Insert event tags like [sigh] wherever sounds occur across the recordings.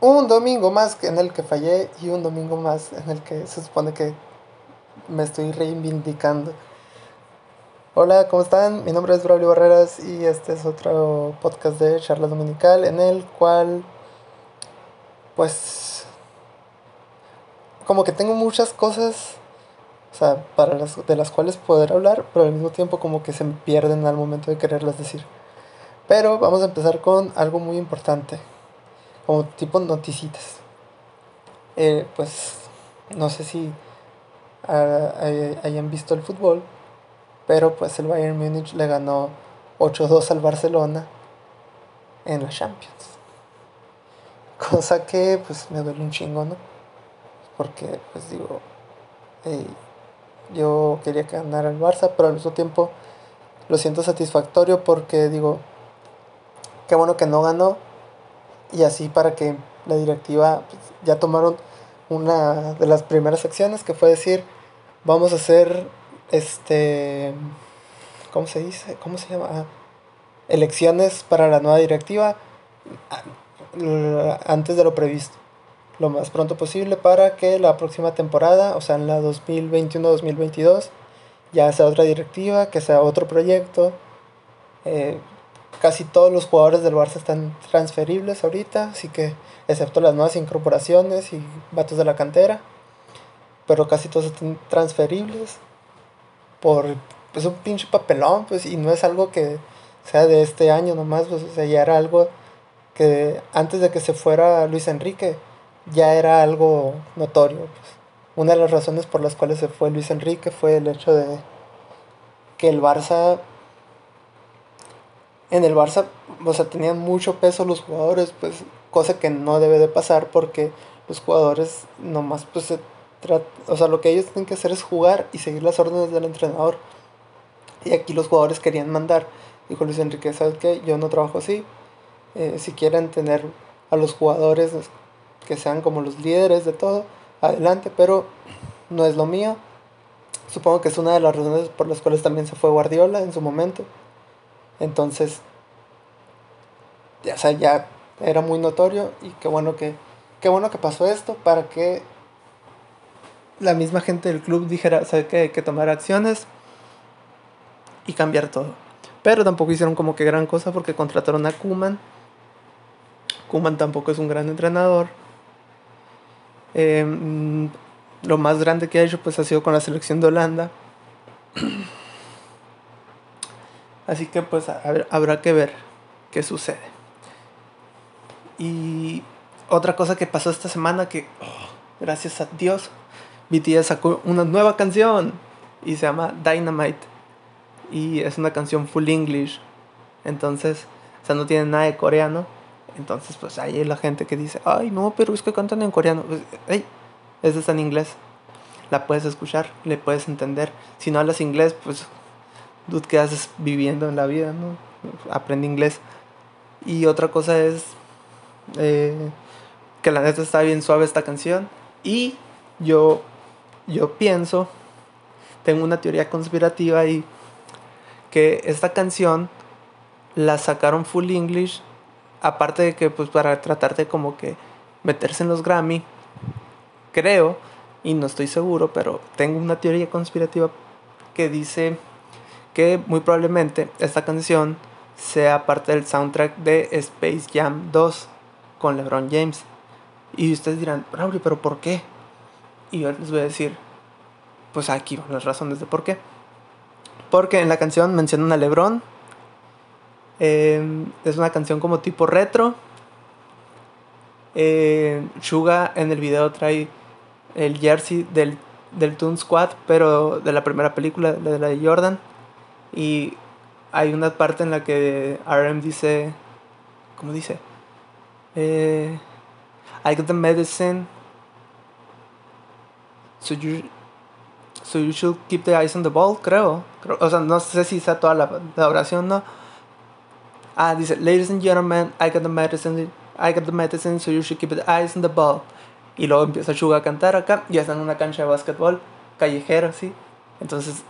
un domingo más en el que fallé y un domingo más en el que se supone que me estoy reivindicando. Hola, ¿cómo están? Mi nombre es Braulio Barreras y este es otro podcast de charla dominical en el cual pues como que tengo muchas cosas o sea, para las, de las cuales poder hablar, pero al mismo tiempo como que se pierden al momento de quererlas decir. Pero vamos a empezar con algo muy importante, como tipo noticitas. Eh, pues no sé si ah, hayan visto el fútbol, pero pues el Bayern Múnich le ganó 8-2 al Barcelona en la Champions. Cosa que pues me duele un chingo, ¿no? Porque pues digo, yo quería que el Barça, pero al mismo tiempo lo siento satisfactorio porque digo, qué bueno que no ganó y así para que la directiva pues, ya tomaron una de las primeras acciones que fue decir vamos a hacer este cómo se dice cómo se llama ah, elecciones para la nueva directiva antes de lo previsto lo más pronto posible para que la próxima temporada o sea en la 2021-2022 ya sea otra directiva que sea otro proyecto eh, casi todos los jugadores del Barça están transferibles ahorita, así que excepto las nuevas incorporaciones y vatos de la cantera, pero casi todos están transferibles por pues un pinche papelón, pues y no es algo que sea de este año nomás, pues o sea, ya era algo que antes de que se fuera Luis Enrique ya era algo notorio. Pues. Una de las razones por las cuales se fue Luis Enrique fue el hecho de que el Barça en el Barça, o sea, tenían mucho peso los jugadores, pues, cosa que no debe de pasar porque los jugadores nomás, pues, se o sea, lo que ellos tienen que hacer es jugar y seguir las órdenes del entrenador. Y aquí los jugadores querían mandar. Dijo Luis Enrique, ¿sabes qué? Yo no trabajo así. Eh, si quieren tener a los jugadores que sean como los líderes de todo, adelante, pero no es lo mío. Supongo que es una de las razones por las cuales también se fue Guardiola en su momento. Entonces, ya, o ya era muy notorio y qué bueno que, qué bueno que pasó esto para que la misma gente del club dijera, ¿sabe que hay que tomar acciones y cambiar todo? Pero tampoco hicieron como que gran cosa porque contrataron a Kuman. Kuman tampoco es un gran entrenador. Em, lo más grande que ha hecho pues ha sido con la selección de Holanda. Así que pues habrá que ver qué sucede. Y otra cosa que pasó esta semana que, oh, gracias a Dios, BTS sacó una nueva canción y se llama Dynamite. Y es una canción full English. Entonces, o sea, no tiene nada de coreano. Entonces, pues hay la gente que dice, ay, no, pero es que cantan en coreano. Pues, hey, esa está en inglés. La puedes escuchar, le puedes entender. Si no hablas inglés, pues dude, ¿qué haces viviendo en la vida? ¿no? Aprende inglés. Y otra cosa es eh, que la neta está bien suave esta canción. Y yo, yo pienso, tengo una teoría conspirativa y que esta canción la sacaron full English. Aparte de que pues para tratar de como que meterse en los Grammy. Creo, y no estoy seguro, pero tengo una teoría conspirativa que dice que muy probablemente esta canción sea parte del soundtrack de Space Jam 2 con LeBron James. Y ustedes dirán, Raúl, pero ¿por qué? Y yo les voy a decir, pues aquí van las razones de por qué. Porque en la canción mencionan a LeBron. Em, es una canción como tipo retro. Eh, Suga en el video trae el jersey del, del Toon Squad, pero de la primera película, de la de Jordan. Y hay una parte en la que RM dice, ¿cómo dice? Eh, I got the medicine. So you, so you should keep the eyes on the ball, creo. O sea, no sé si está toda la, la oración, ¿no? Ah, dice, ladies and gentlemen, I got the medicine. I got the medicine, so you should keep the eyes on the ball. Y luego empieza Suga a cantar acá. Ya está en una cancha de básquetbol callejera, ¿sí? Entonces,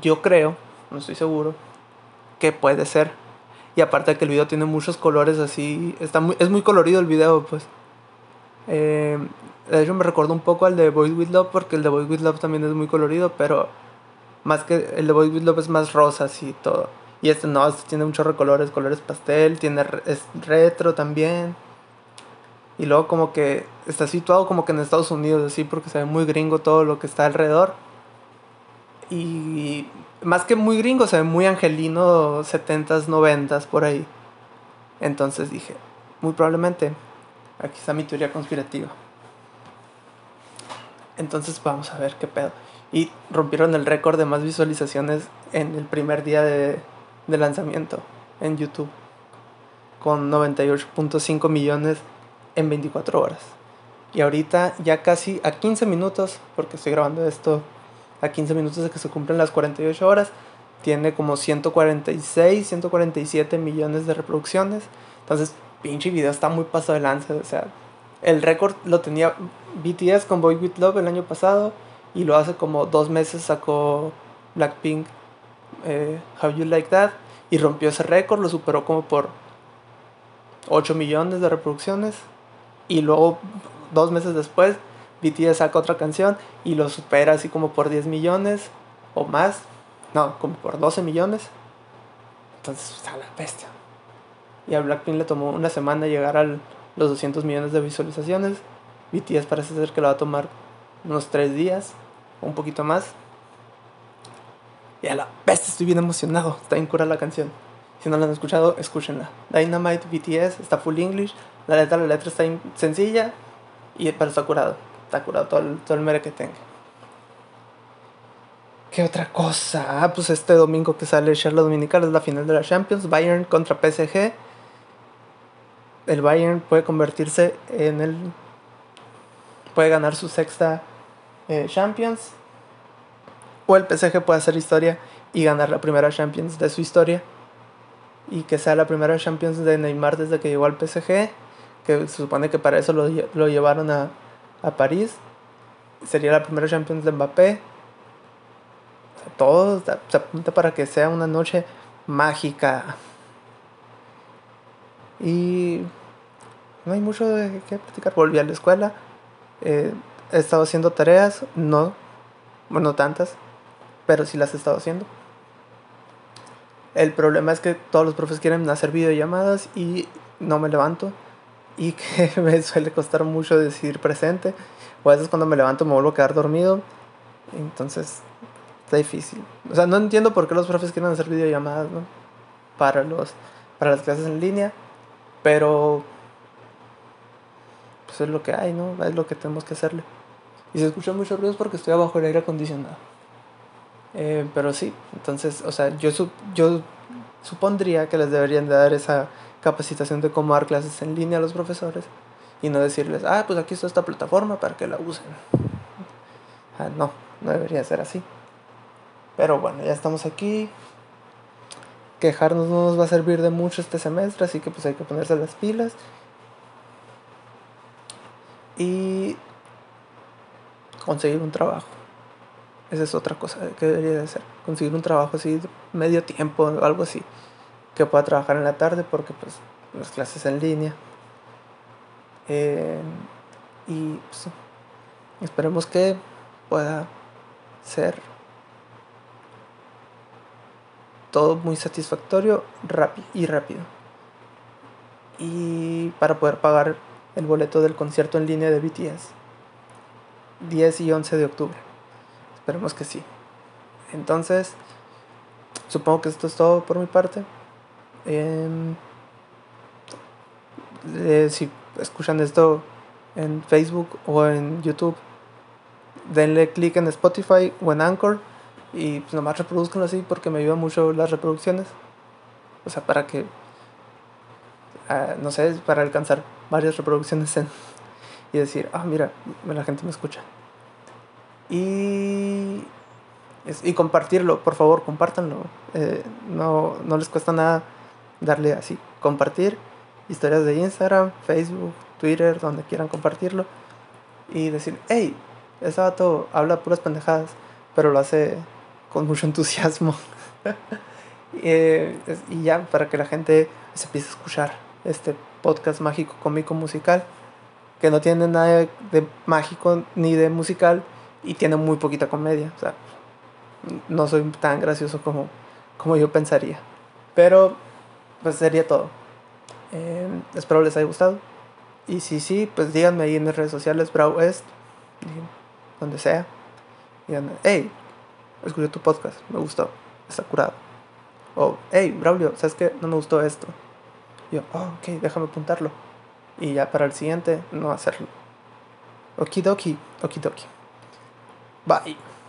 yo creo, no estoy seguro, que puede ser Y aparte de que el video tiene muchos colores así, está muy, es muy colorido el video, pues. Eh, de hecho me recuerda un poco al de Boys With Love porque el de Boys With Love también es muy colorido, pero más que el de Boys With Love es más rosa así todo. Y este no, este tiene muchos colores, colores pastel, tiene es retro también. Y luego como que está situado como que en Estados Unidos así porque se ve muy gringo todo lo que está alrededor. Y más que muy gringo, se ve muy angelino 70s, 90s por ahí. Entonces dije, muy probablemente, aquí está mi teoría conspirativa. Entonces vamos a ver qué pedo. Y rompieron el récord de más visualizaciones en el primer día de, de lanzamiento en YouTube. Con 98.5 millones en 24 horas. Y ahorita ya casi a 15 minutos, porque estoy grabando esto a 15 minutos de que se cumplen las 48 horas, tiene como 146, 147 millones de reproducciones. Entonces, pinche video está muy pasado de lanza. O sea, el récord lo tenía BTS con Boy With Love el año pasado. Y lo hace como dos meses sacó Blackpink eh, How You Like That. Y rompió ese récord, lo superó como por 8 millones de reproducciones. Y luego, dos meses después, BTS saca otra canción y lo supera así como por 10 millones o más. No, como por 12 millones. Entonces, está la bestia. Y a Blackpink le tomó una semana llegar a los 200 millones de visualizaciones. BTS parece ser que lo va a tomar unos 3 días o un poquito más. Y a la bestia, estoy bien emocionado. Está bien cura la canción. Si no la han escuchado, escúchenla. Dynamite BTS está full English. La letra, la letra está sencilla, y, pero está curado está curado todo el, todo el mere que tenga. ¿Qué otra cosa? Ah, pues este domingo que sale Charlotte Dominical es la final de la Champions. Bayern contra PSG. El Bayern puede convertirse en el. Puede ganar su sexta eh, Champions. O el PSG puede hacer historia y ganar la primera Champions de su historia. Y que sea la primera Champions de Neymar desde que llegó al PSG. Que se supone que para eso lo, lo llevaron a, a París. Sería la primera Champions de Mbappé. todo se apunta para que sea una noche mágica. Y no hay mucho de qué platicar. Volví a la escuela. Eh, he estado haciendo tareas. No, bueno, tantas. Pero sí las he estado haciendo. El problema es que todos los profes quieren hacer videollamadas y no me levanto y [laughs] que me suele costar mucho decir presente. O a veces cuando me levanto me vuelvo a quedar dormido. Entonces está difícil. O sea, no entiendo por qué los profes quieren hacer videollamadas, ¿no? Para, los, para las clases en línea. Pero pues es lo que hay, ¿no? Es lo que tenemos que hacerle. Y se escuchan muchos ruidos porque estoy abajo del aire acondicionado. Eh, pero sí, entonces, o sea, yo, yo supondría que les deberían de dar esa capacitación de cómo dar clases en línea a los profesores y no decirles, ah, pues aquí está esta plataforma para que la usen. Ah, no, no debería ser así. Pero bueno, ya estamos aquí. Quejarnos no nos va a servir de mucho este semestre, así que pues hay que ponerse las pilas. Y conseguir un trabajo. Esa es otra cosa que debería de hacer. Conseguir un trabajo así medio tiempo algo así que pueda trabajar en la tarde porque pues las clases en línea. Eh, y pues, esperemos que pueda ser todo muy satisfactorio y rápido. Y para poder pagar el boleto del concierto en línea de BTS. 10 y 11 de octubre. Esperemos que sí. Entonces, supongo que esto es todo por mi parte. Em, eh, si escuchan esto en Facebook o en YouTube, denle clic en Spotify o en Anchor y pues nomás reproduzcanlo así porque me ayuda mucho las reproducciones. O sea, para que, ah, no sé, para alcanzar varias reproducciones [laughs] y decir, ah, mira, la gente me escucha. Y, y compartirlo, por favor, compártanlo. Eh, no, no les cuesta nada darle así, compartir historias de Instagram, Facebook, Twitter, donde quieran compartirlo y decir, hey, ese vato habla puras pendejadas, pero lo hace con mucho entusiasmo. [laughs] Y ya, para que la gente se empiece a escuchar este podcast mágico, cómico, musical, que no tiene nada de mágico ni de musical y tiene muy poquita comedia. O sea, no soy tan gracioso como, como yo pensaría. Pero, pues sería todo. Eh, espero les haya gustado. Y si sí, pues díganme ahí en mis redes sociales, Browest, donde sea. Díganme, hey, escuché tu podcast, me gustó, está curado. O, hey, Braulio, ¿sabes qué? No me gustó esto. yo, oh, ok, déjame apuntarlo. Y ya para el siguiente, no hacerlo. Okidoki, okidoki. Bye.